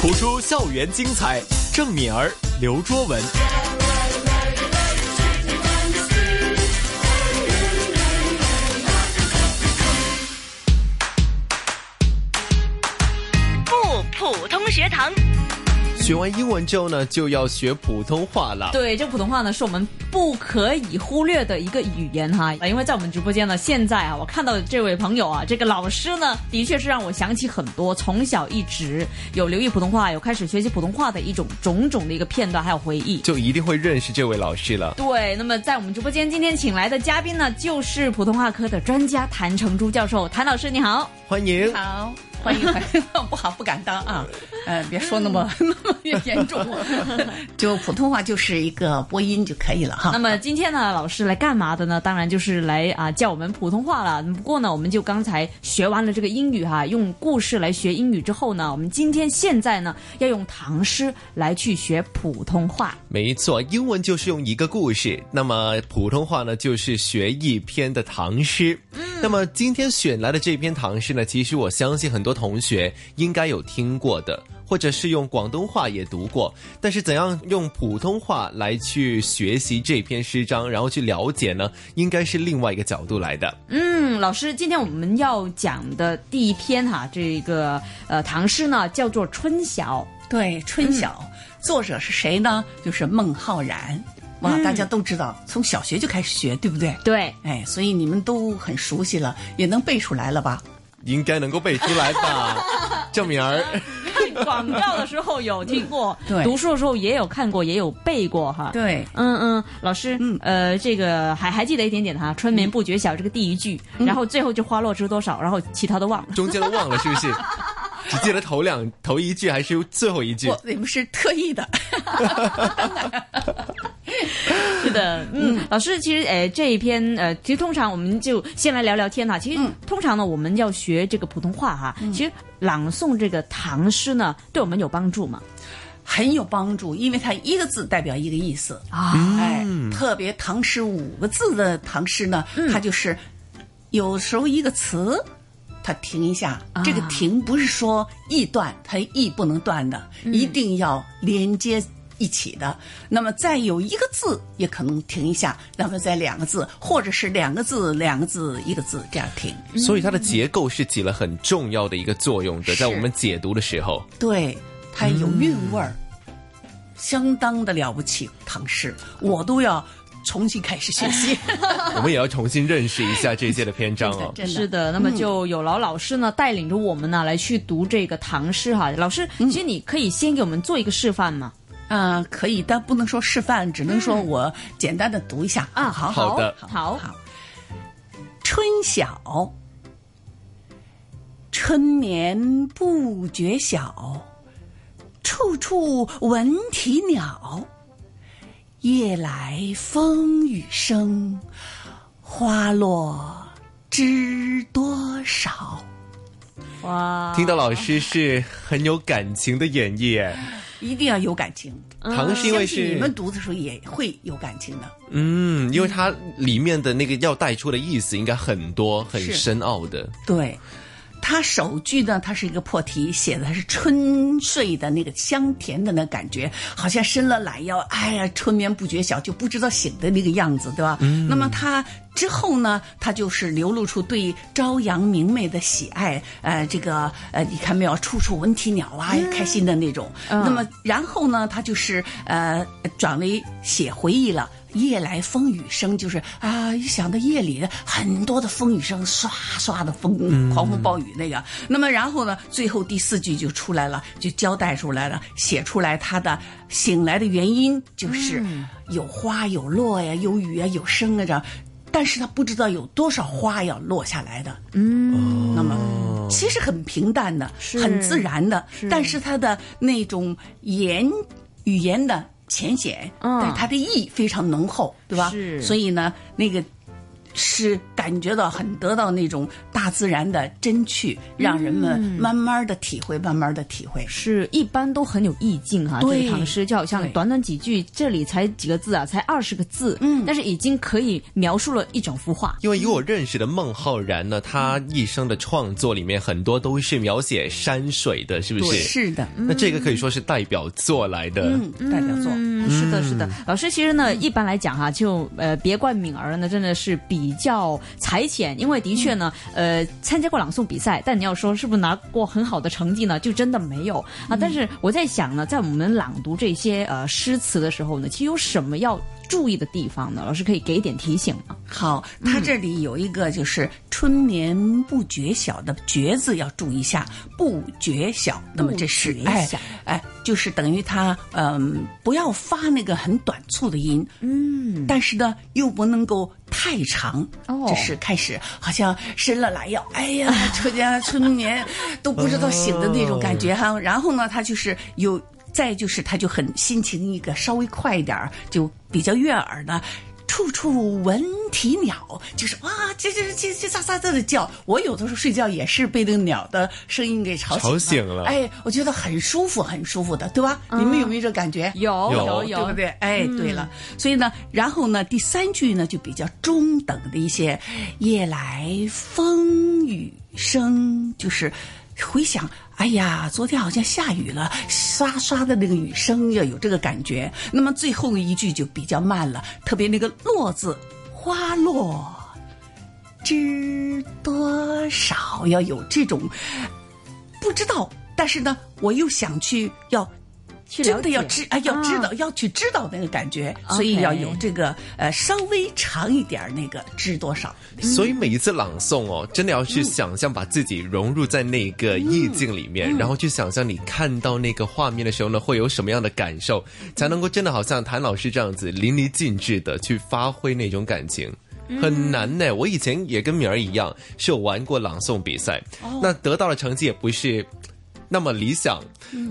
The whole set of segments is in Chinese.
谱出校园精彩，郑敏儿、刘卓文。学完英文之后呢，就要学普通话了。对，这普通话呢是我们不可以忽略的一个语言哈。因为在我们直播间呢，现在啊，我看到的这位朋友啊，这个老师呢，的确是让我想起很多从小一直有留意普通话，有开始学习普通话的一种种种的一个片段还有回忆。就一定会认识这位老师了。对，那么在我们直播间今天请来的嘉宾呢，就是普通话科的专家谭成珠教授。谭老师你好，欢迎。好，欢迎欢迎，不好不敢当啊，呃，别说那么 那么严重，就普通话就是一个播音就可以了哈。那么今天呢，老师来干嘛的呢？当然就是来啊教我们普通话了。不过呢，我们就刚才学完了这个英语哈，用故事来学英语之后呢，我们今天现在呢要用唐诗来去学普通话。没错，英文就是用一个故事，那么普通话呢就是学一篇的唐诗。那么今天选来的这篇唐诗呢，其实我相信很多同学应该有听过的，或者是用广东话也读过。但是怎样用普通话来去学习这篇诗章，然后去了解呢？应该是另外一个角度来的。嗯，老师，今天我们要讲的第一篇哈，这个呃唐诗呢叫做《春晓》。对，《春晓》作者是谁呢？就是孟浩然。哇，大家都知道，从小学就开始学，对不对？对，哎，所以你们都很熟悉了，也能背出来了吧？应该能够背出来吧，郑敏儿。看广告的时候有听过，对读书的时候也有看过，也有背过哈。对，嗯嗯，老师，嗯呃，这个还还记得一点点哈，“春眠不觉晓”这个第一句，然后最后就花落知多少，然后其他都忘了。中间都忘了是不是？只记得头两头一句还是最后一句？我你们是特意的。嗯，老师，其实呃这一篇呃，其实通常我们就先来聊聊天哈。其实、嗯。通常呢，我们要学这个普通话哈，其实朗诵这个唐诗呢，对我们有帮助吗？很有帮助，因为它一个字代表一个意思。啊。哎，特别唐诗五个字的唐诗呢，嗯。它就是有时候一个词。它停一下，啊。这个停不是说意断，它意不能断的，嗯。一定要连接一起的。那么再有一个字也可能停一下，那么再两个字，或者是两个字两个字一个字这样停。所以它的结构是起了很重要的一个作用的，在我们解读的时候。对，它有韵味儿，相当的了不起。唐诗我都要重新开始学习，我们也要重新认识一下这些的篇章哦。真的是的，那么就有劳老师呢带领着我们呢来去读这个唐诗哈。老师，其实你可以先给我们做一个示范吗？啊、可以，但不能说示范，只能说我简单的读一下。啊，好好好的。好，好，春晓，春眠不觉晓，处处闻啼鸟。夜来风雨声，花落知多少。哇，听到老师是很有感情的演绎耶，一定要有感情，唐诗因为是你们读的时候也会有感情的。嗯，因为它里面的那个要带出的意思应该很多很深奥的。对，它首句呢，它是一个破题，写的是春睡的那个香甜的那感觉，好像伸了懒腰，哎呀，春眠不觉晓，就不知道醒的那个样子，对吧？那么它之后呢，他就是流露出对朝阳明媚的喜爱，呃，这个呃，你看没有，处处闻啼鸟啊，开心的那种。那么然后呢，他就是呃，转为写回忆了。夜来风雨声，就是啊，一想到夜里很多的风雨声，唰唰的风，狂风暴雨那个。那么然后呢，最后第四句就出来了，就交代出来了，写出来他的醒来的原因，就是有花有落呀，有雨啊，有声啊这样。但是他不知道有多少花要落下来的，嗯，那么其实很平淡的，很自然的，是。但是他的那种言语言的浅显，嗯。但是它的意非常浓厚，对吧？是。所以呢，那个是感觉到很得到那种大自然的真趣，让人们慢慢的体会，慢慢的体会。是一般都很有意境哈，对这个唐诗就好像短短几句，这里才几个字啊，才二十个字，嗯，但是已经可以描述了一整幅画。因为以我认识的孟浩然呢，他一生的创作里面很多都是描写山水的，是不是？是的，那这个可以说是代表作来的。嗯，代表作。嗯，是的，是的。老师，其实呢，一般来讲哈，就呃，别怪敏儿呢，真的是比较才浅，因为的确呢，呃，参加过朗诵比赛，但你要说是不是拿过很好的成绩呢，就真的没有啊。但是我在想呢，在我们朗读这些呃诗词的时候呢，其实有什么要注意的地方呢？老师可以给一点提醒吗？好，他这里有一个就是“春眠不觉晓”的“觉”字要注意一下，不觉晓。那么这是哎哎，就是等于他嗯，不要发那个很短促的音，嗯，但是呢又不能够太长，哦这是开始好像伸了懒腰，哎呀，春天春眠都不知道醒的那种感觉哈。然后呢，他就是有。再就是，他就很心情一个稍微快一点儿，就比较悦耳的。处处闻啼鸟，就是哇，叽叽叽叽喳喳喳的叫。我有的时候睡觉也是被那个鸟的声音给吵醒吵醒了哎，我觉得很舒服，很舒服的，对吧？你们有没有这感觉？有有有对不对？哎，对了，所以呢，然后呢，第三句呢就比较中等的一些，夜来风雨声，就是回想，哎呀，昨天好像下雨了，刷刷的那个雨声要有这个感觉。那么最后一句就比较慢了，特别那个“落”字，花落知多少，要有这种不知道，但是呢，我又想去要。去真的要知哎，要知道、啊。要去知道那个感觉，所以要有这个呃稍微长一点儿那个知多少。所以每一次朗诵哦，真的要去想象把自己融入在那个意境里面，然后去想象你看到那个画面的时候呢，会有什么样的感受，才能够真的好像谭老师这样子淋漓尽致的去发挥那种感情。很难呢，我以前也跟敏儿一样，是有玩过朗诵比赛，那得到的成绩也不是那么理想。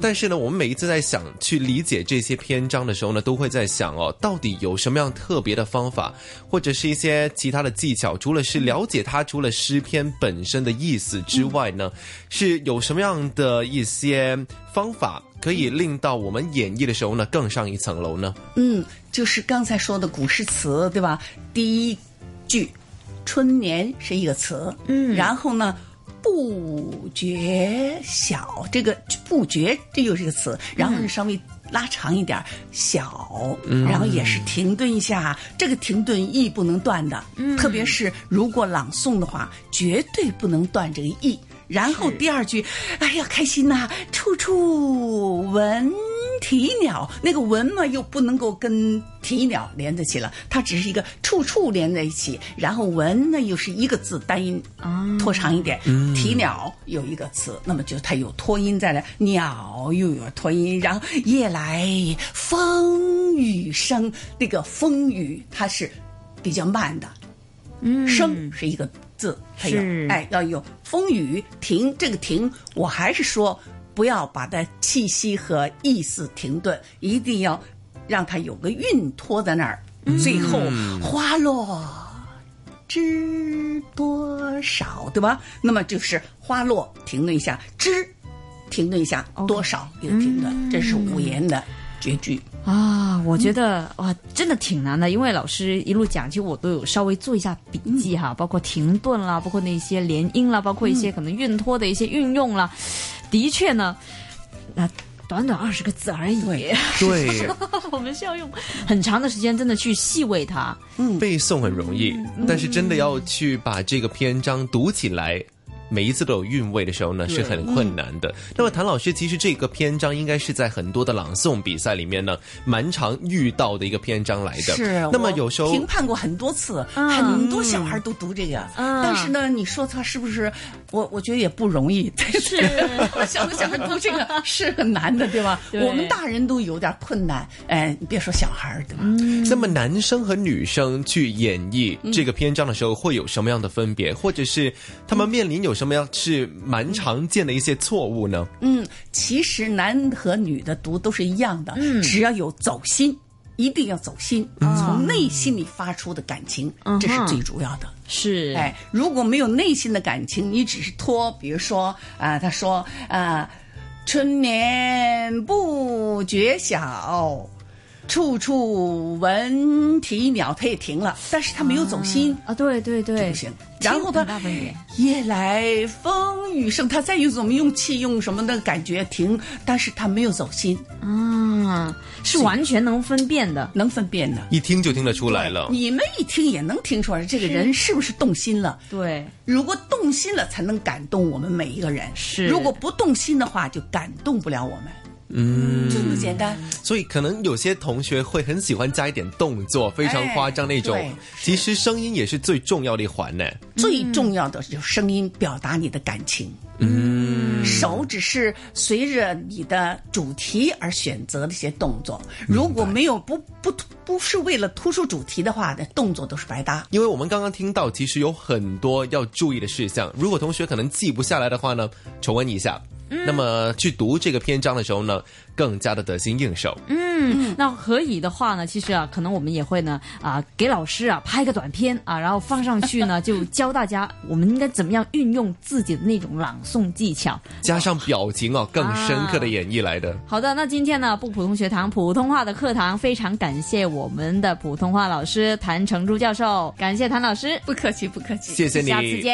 但是呢，我们每一次在想去理解这些篇章的时候呢，都会在想哦，到底有什么样特别的方法，或者是一些其他的技巧，除了是了解它，除了诗篇本身的意思之外呢，是有什么样的一些方法可以令到我们演绎的时候呢更上一层楼呢？嗯，就是刚才说的古诗词，对吧？第一句“春眠”是一个词，嗯，然后呢，“不觉晓”这个“不觉”这又是一个词，然后是稍微拉长一点儿“晓”，然后也是停顿一下，这个停顿意不能断的，特别是如果朗诵的话，绝对不能断这个意。然后第二句，哎呀，开心呐、处处闻啼鸟，那个文嘛又不能够跟啼鸟连在一起了，它只是一个处处连在一起，然后文呢又是一个字单音，拖长一点，啼鸟有一个词，那么就它有拖音在了，鸟又有拖音，然后夜来风雨声，那个风雨它是比较慢的，嗯。声是一个字，它有是。哎要有风雨停，这个停我还是说不要把它气息和意思停顿，一定要让它有个韵拖在那儿，最后花落。知多少，对吧？那么就是花落停顿一下，知停顿一下，多少一个停顿，这是五言的绝句。啊，我觉得哇，真的挺难的，因为老师一路讲，其实我都有稍微做一下笔记哈，包括停顿啦，包括那些连音啦，包括一些可能韵托的一些运用啦。的确呢，那短短二十个字而已，对 对，我们需要用很长的时间，真的去细味它。嗯背诵很容易，但是真的要去把这个篇章读起来。每一次都有韵味的时候呢，是很困难的。那么谭老师，其实这个篇章应该是在很多的朗诵比赛里面呢，蛮常遇到的一个篇章来的。是，那么有时候评判过很多次，嗯很多小孩都读这个，嗯但是呢，你说他是不是？我我觉得也不容易。是，小的小孩读这个 是很难的，对吧？对我们大人都有点困难，哎，你别说小孩儿，对吧？嗯那么男生和女生去演绎这个篇章的时候，会有什么样的分别，或者是他们面临有什么样是蛮常见的一些错误呢？嗯，其实男和女的读都是一样的，只要有走心。一定要走心，从内心里发出的感情，这是最主要的。是，哎，如果没有内心的感情，你只是拖，比如说啊、他说啊、春眠不觉晓，处处闻啼鸟，它也停了，但是他没有走心。啊，对对对，不行，然后他很大分别夜来风雨声，他再用怎么用气用什么的感觉停，但是他没有走心，啊，是完全能分辨的。能分辨的。一听就听得出来了。你们一听也能听出来，这个人是不是动心了？对，如果动心了，才能感动我们每一个人。是如果不动心的话，就感动不了我们。嗯，就这么简单。所以可能有些同学会很喜欢加一点动作，非常夸张那种。其实声音也是最重要的一环呢。最重要的就是声音表达你的感情。嗯，手只是随着你的主题而选择的一些动作，如果没有不不不是为了突出主题的话，那动作都是白搭。因为我们刚刚听到，其实有很多要注意的事项。如果同学可能记不下来的话呢，重温一下。那么去读这个篇章的时候呢，更加的得心应手。嗯，那可以的话呢，其实啊，可能我们也会呢啊，给老师啊拍个短片啊，然后放上去呢，就教大家我们应该怎么样运用自己的那种朗诵技巧。加上表情哦，更深刻的演绎来的。好的，那今天呢，不普通学堂普通话的课堂非常感谢我们的普通话老师谭成珠教授，感谢谭老师，不客气，不客气。谢谢你，下次见。